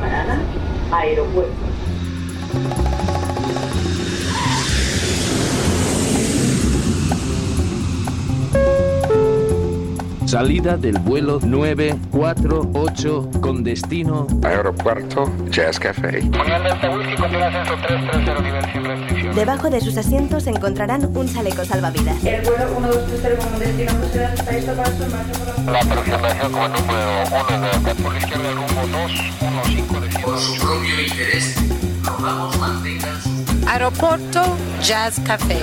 la aeropuerto. Salida del vuelo 948 con destino Aeropuerto Jazz Café. Debajo de sus asientos encontrarán un chaleco salvavidas. El vuelo 1230 como destino José está listo para su marcha La aproximación como número 1 de por la izquierda rumbo 215 Por su propio interés, rogamos mantengan su... Aeropuerto Jazz Café.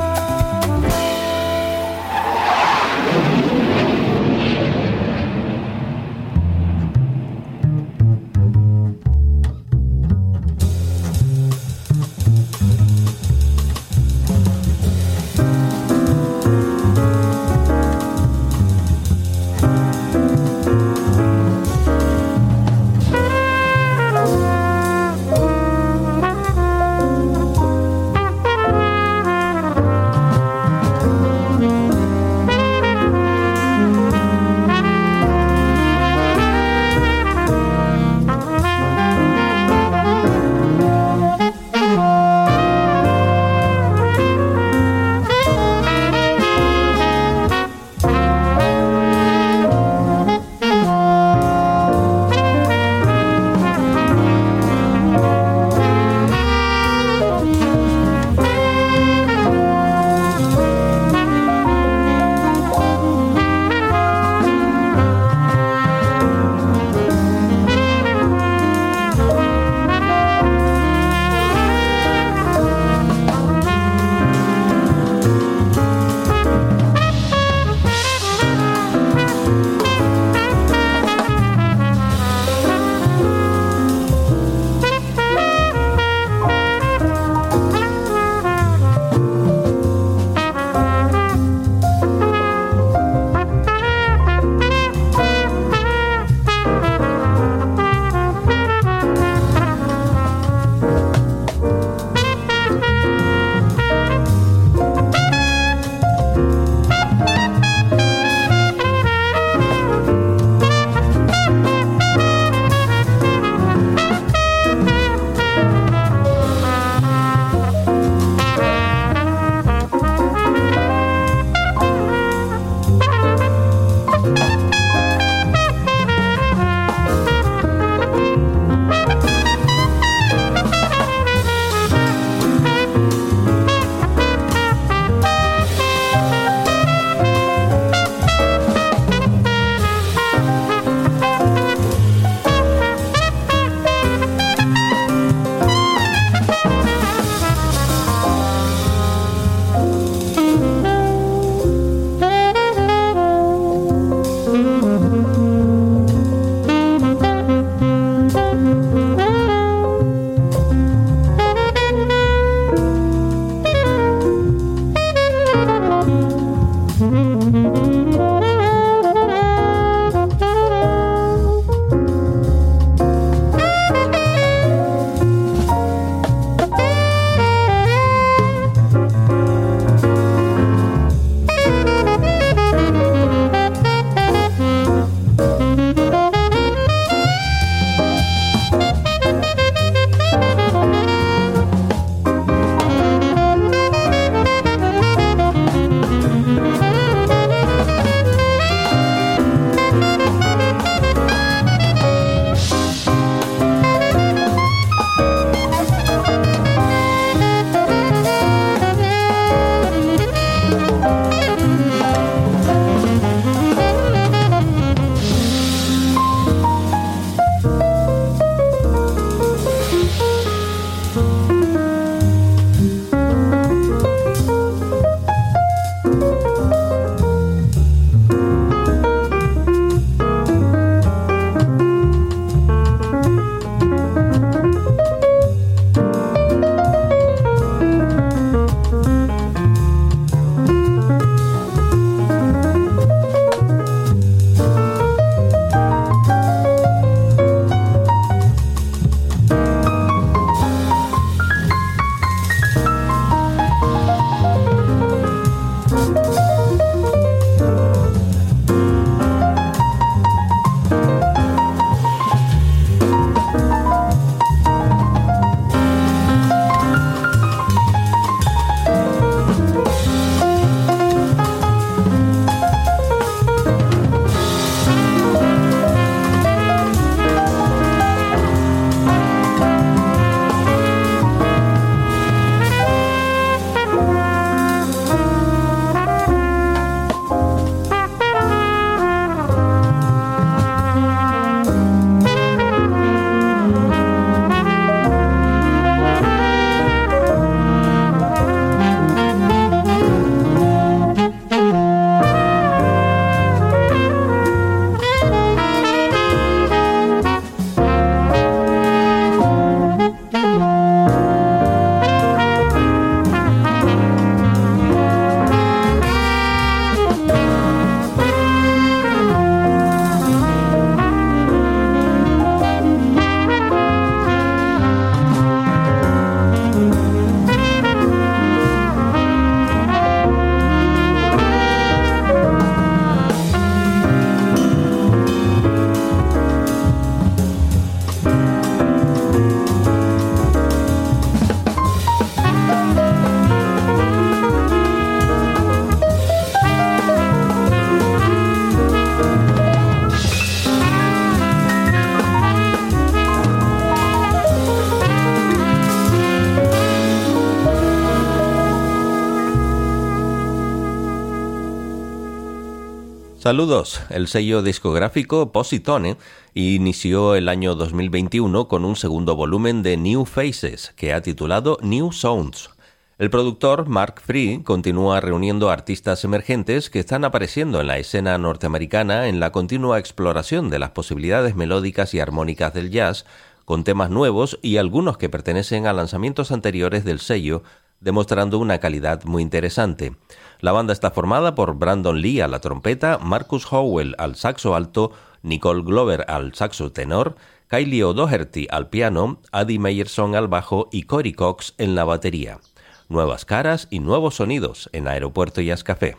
Saludos. El sello discográfico Positone inició el año 2021 con un segundo volumen de New Faces que ha titulado New Sounds. El productor Mark Free continúa reuniendo artistas emergentes que están apareciendo en la escena norteamericana en la continua exploración de las posibilidades melódicas y armónicas del jazz, con temas nuevos y algunos que pertenecen a lanzamientos anteriores del sello, demostrando una calidad muy interesante. La banda está formada por Brandon Lee a la trompeta, Marcus Howell al saxo alto, Nicole Glover al saxo tenor, Kylie O'Doherty al piano, Adi Meyerson al bajo y Cory Cox en la batería. Nuevas caras y nuevos sonidos en Aeropuerto Jazz Café.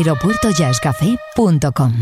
aeropuertojazzcafé.com.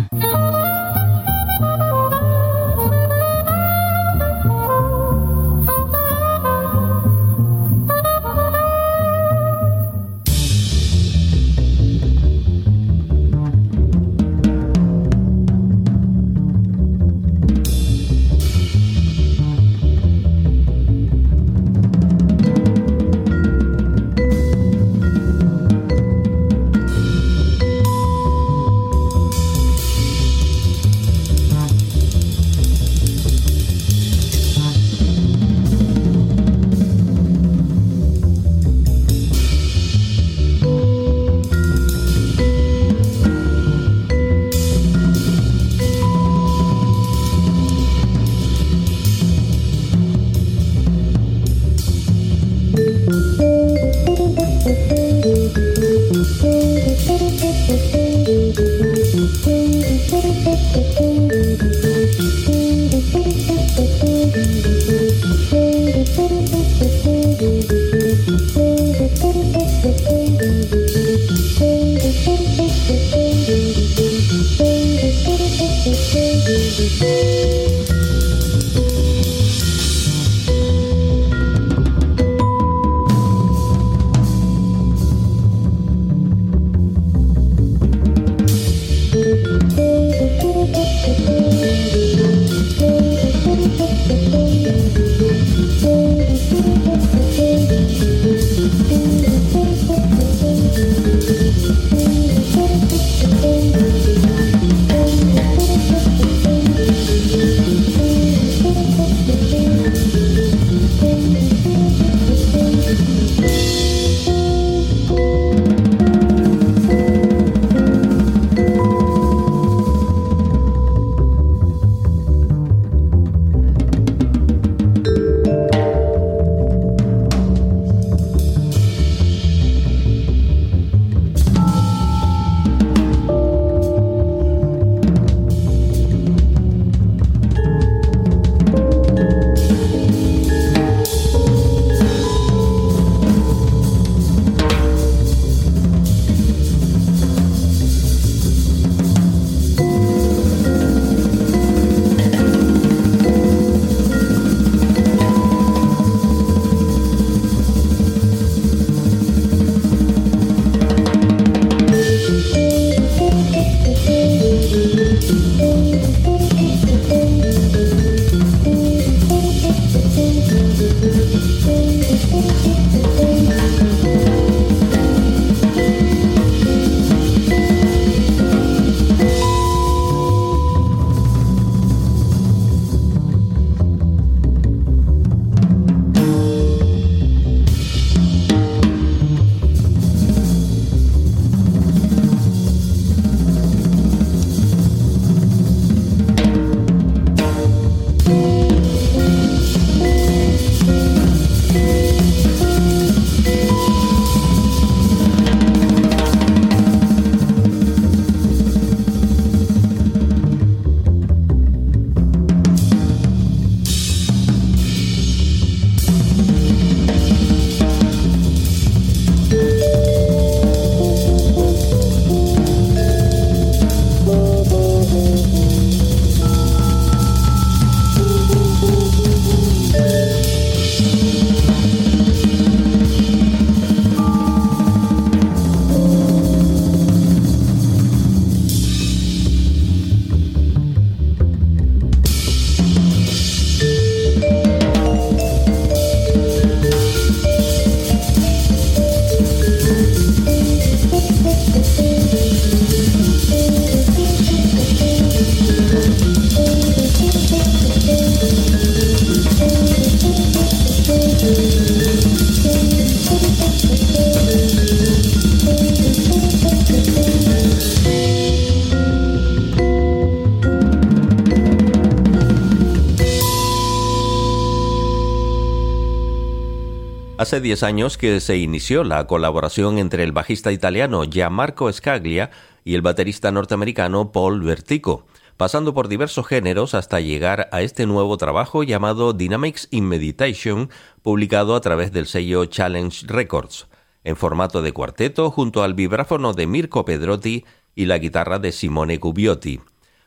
Hace 10 años que se inició la colaboración entre el bajista italiano Gianmarco Scaglia y el baterista norteamericano Paul Vertico, pasando por diversos géneros hasta llegar a este nuevo trabajo llamado Dynamics in Meditation, publicado a través del sello Challenge Records, en formato de cuarteto junto al vibráfono de Mirko Pedrotti y la guitarra de Simone Gubbiotti.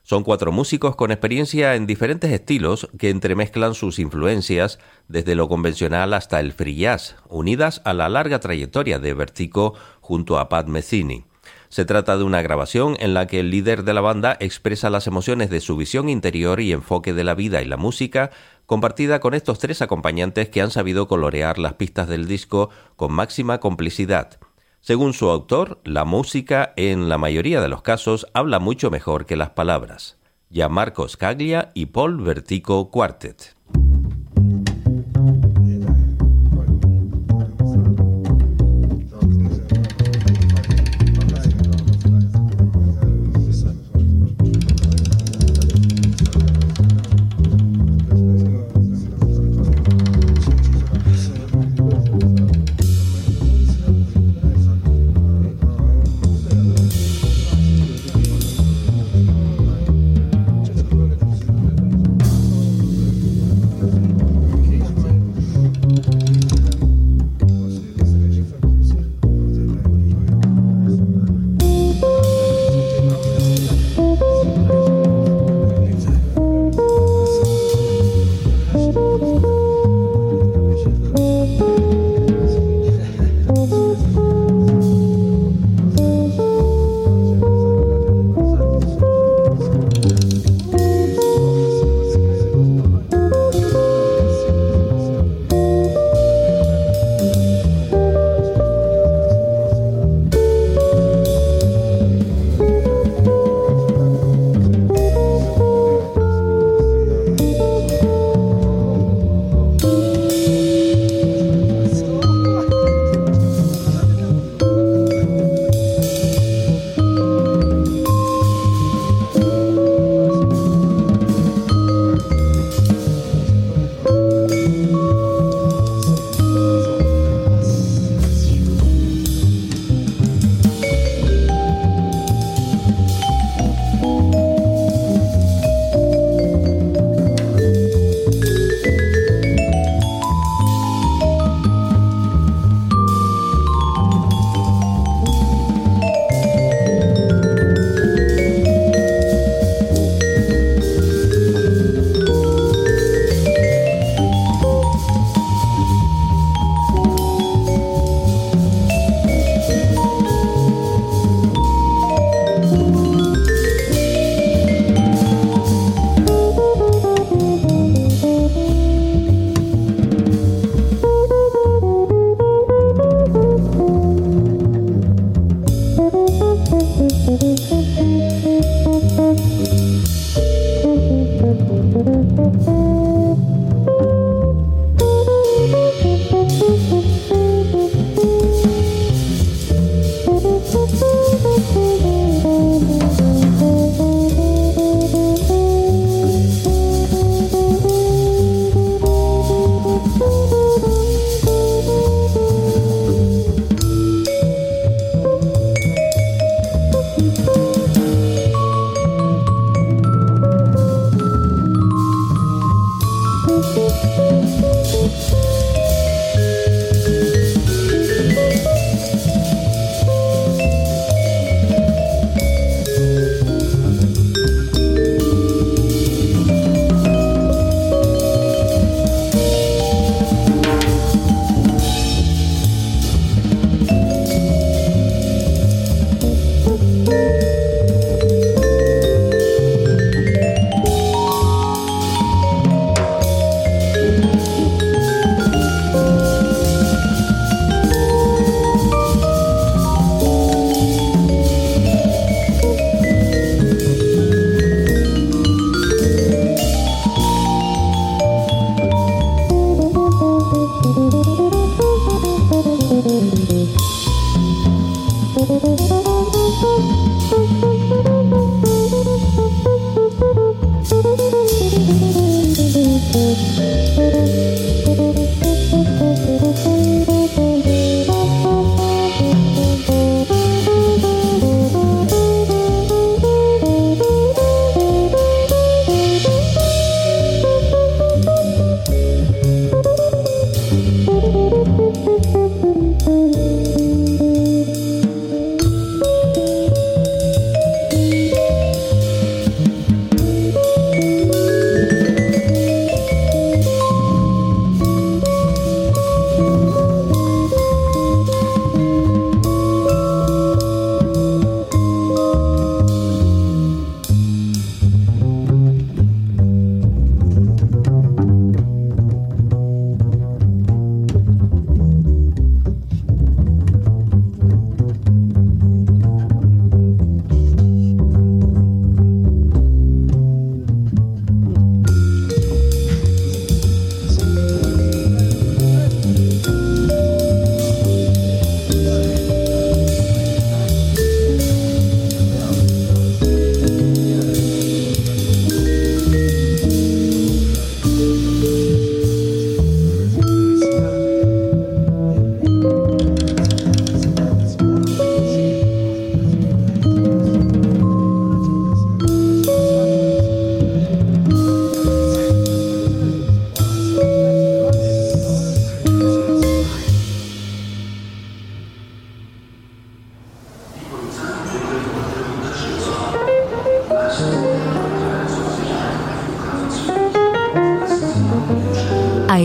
Son cuatro músicos con experiencia en diferentes estilos que entremezclan sus influencias desde lo convencional hasta el free jazz, unidas a la larga trayectoria de Vertigo junto a Pat Metheny. Se trata de una grabación en la que el líder de la banda expresa las emociones de su visión interior y enfoque de la vida y la música, compartida con estos tres acompañantes que han sabido colorear las pistas del disco con máxima complicidad. Según su autor, la música, en la mayoría de los casos, habla mucho mejor que las palabras. Ya Marcos Caglia y Paul Vertico Quartet.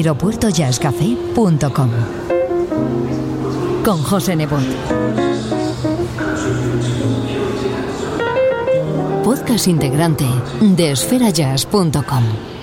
aeropuertojazzcafé.com. Con José Nebot. Podcast integrante de esferajazz.com.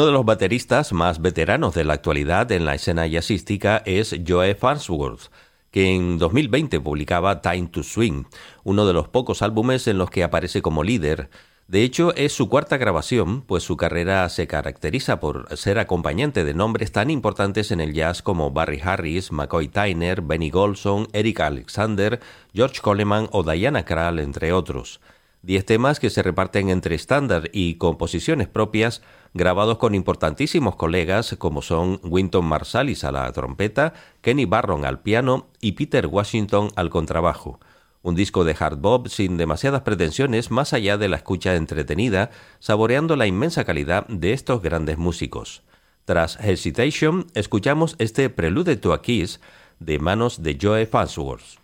Uno de los bateristas más veteranos de la actualidad en la escena jazzística es Joe Farnsworth, que en 2020 publicaba Time to Swing, uno de los pocos álbumes en los que aparece como líder. De hecho, es su cuarta grabación, pues su carrera se caracteriza por ser acompañante de nombres tan importantes en el jazz como Barry Harris, McCoy Tyner, Benny Golson, Eric Alexander, George Coleman o Diana Krall, entre otros. Diez temas que se reparten entre estándar y composiciones propias, grabados con importantísimos colegas como son Winton Marsalis a la trompeta, Kenny Barron al piano y Peter Washington al contrabajo. Un disco de hard bop sin demasiadas pretensiones más allá de la escucha entretenida, saboreando la inmensa calidad de estos grandes músicos. Tras Hesitation, escuchamos este Prelude to a Kiss de manos de Joe Farnsworth.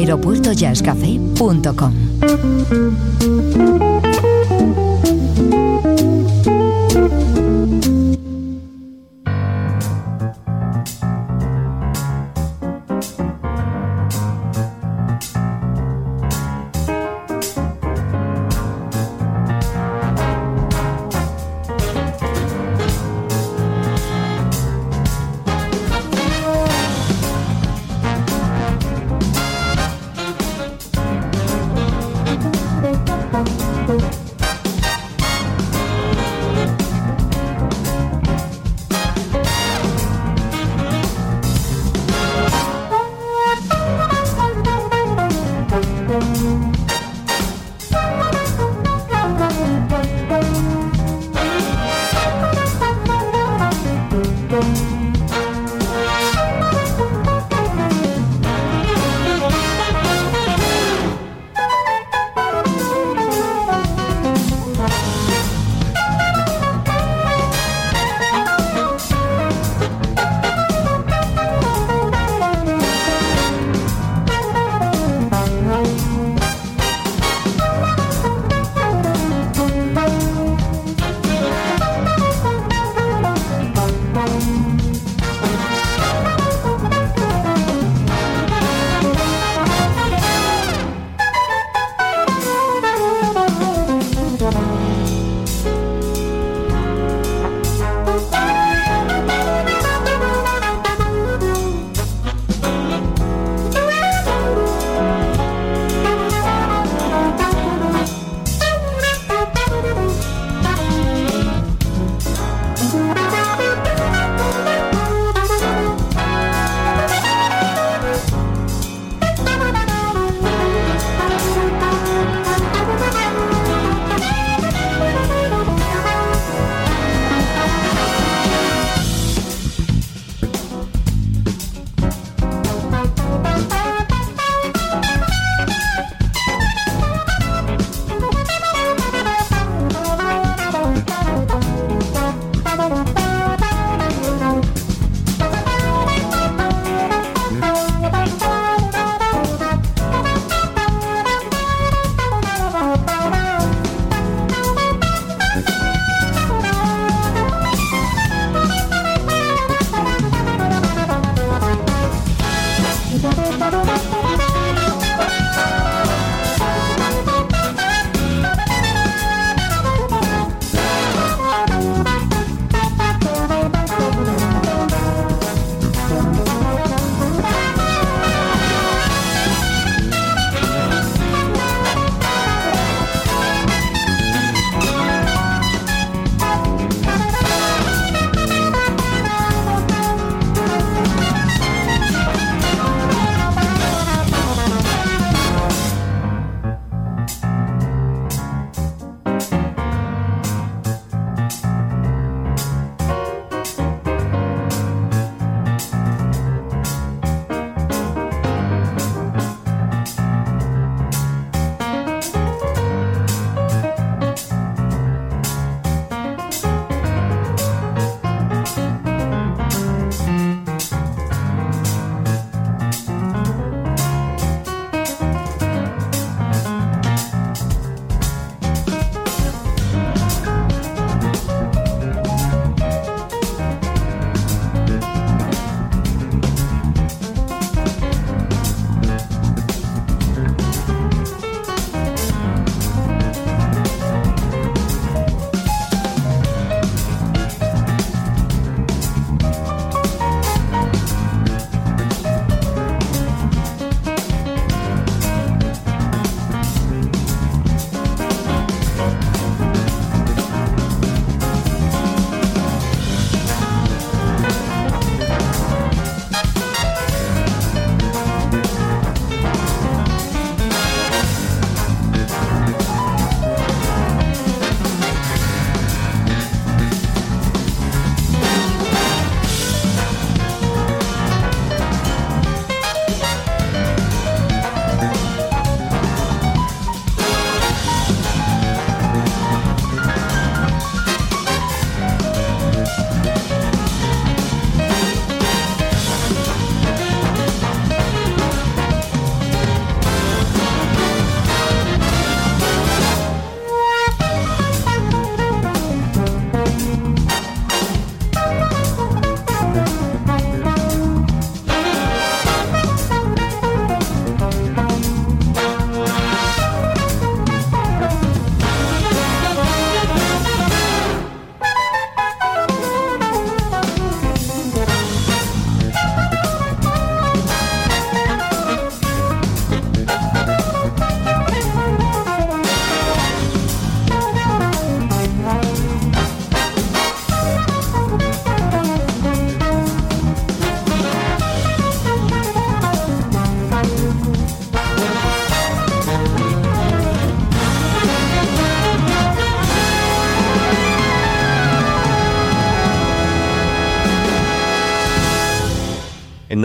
aeropuertojazzcafé.com.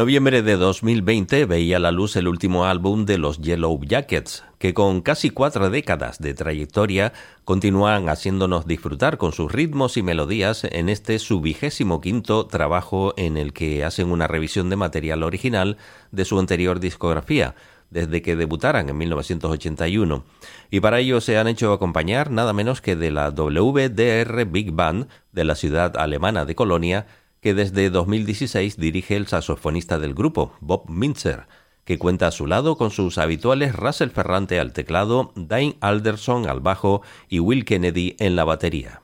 noviembre de 2020 veía la luz el último álbum de los Yellow Jackets, que con casi cuatro décadas de trayectoria continúan haciéndonos disfrutar con sus ritmos y melodías en este su vigésimo quinto trabajo en el que hacen una revisión de material original de su anterior discografía, desde que debutaran en 1981, y para ello se han hecho acompañar nada menos que de la WDR Big Band de la ciudad alemana de Colonia, que desde 2016 dirige el saxofonista del grupo, Bob Mintzer, que cuenta a su lado con sus habituales Russell Ferrante al teclado, Dane Alderson al bajo y Will Kennedy en la batería.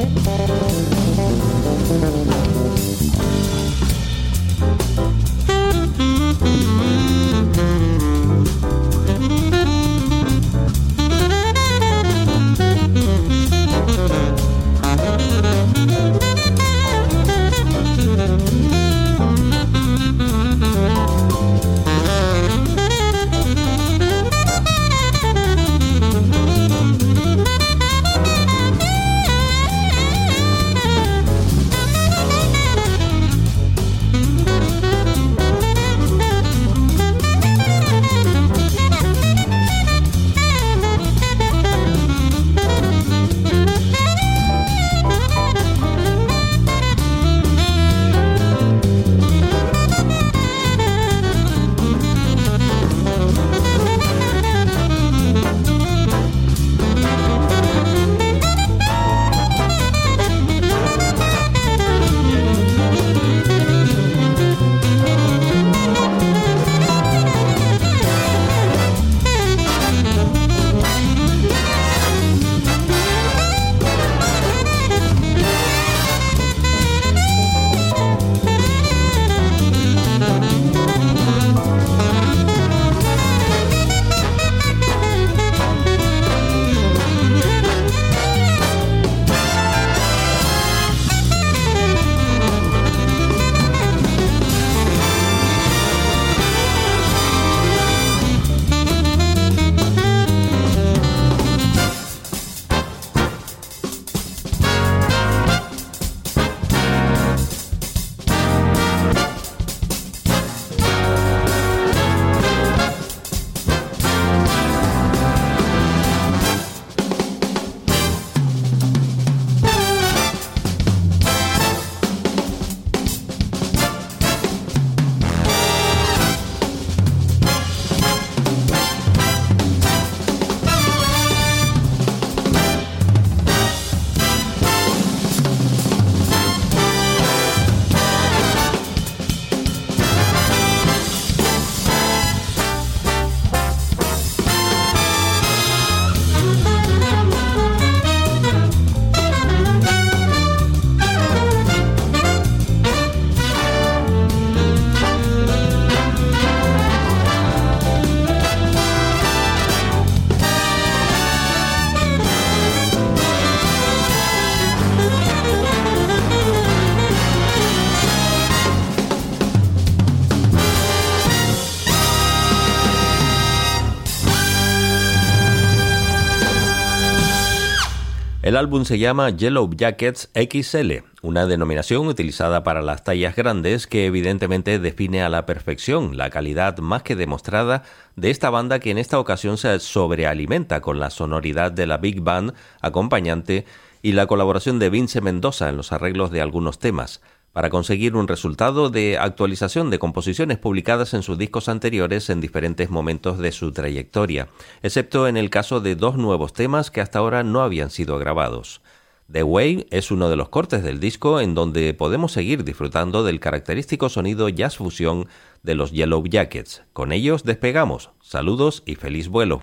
¿eh? Álbum se llama Yellow Jackets XL, una denominación utilizada para las tallas grandes que evidentemente define a la perfección la calidad más que demostrada de esta banda que en esta ocasión se sobrealimenta con la sonoridad de la Big Band acompañante y la colaboración de Vince Mendoza en los arreglos de algunos temas para conseguir un resultado de actualización de composiciones publicadas en sus discos anteriores en diferentes momentos de su trayectoria, excepto en el caso de dos nuevos temas que hasta ahora no habían sido grabados. The Way es uno de los cortes del disco en donde podemos seguir disfrutando del característico sonido jazz fusión de los Yellow Jackets. Con ellos despegamos. Saludos y feliz vuelo.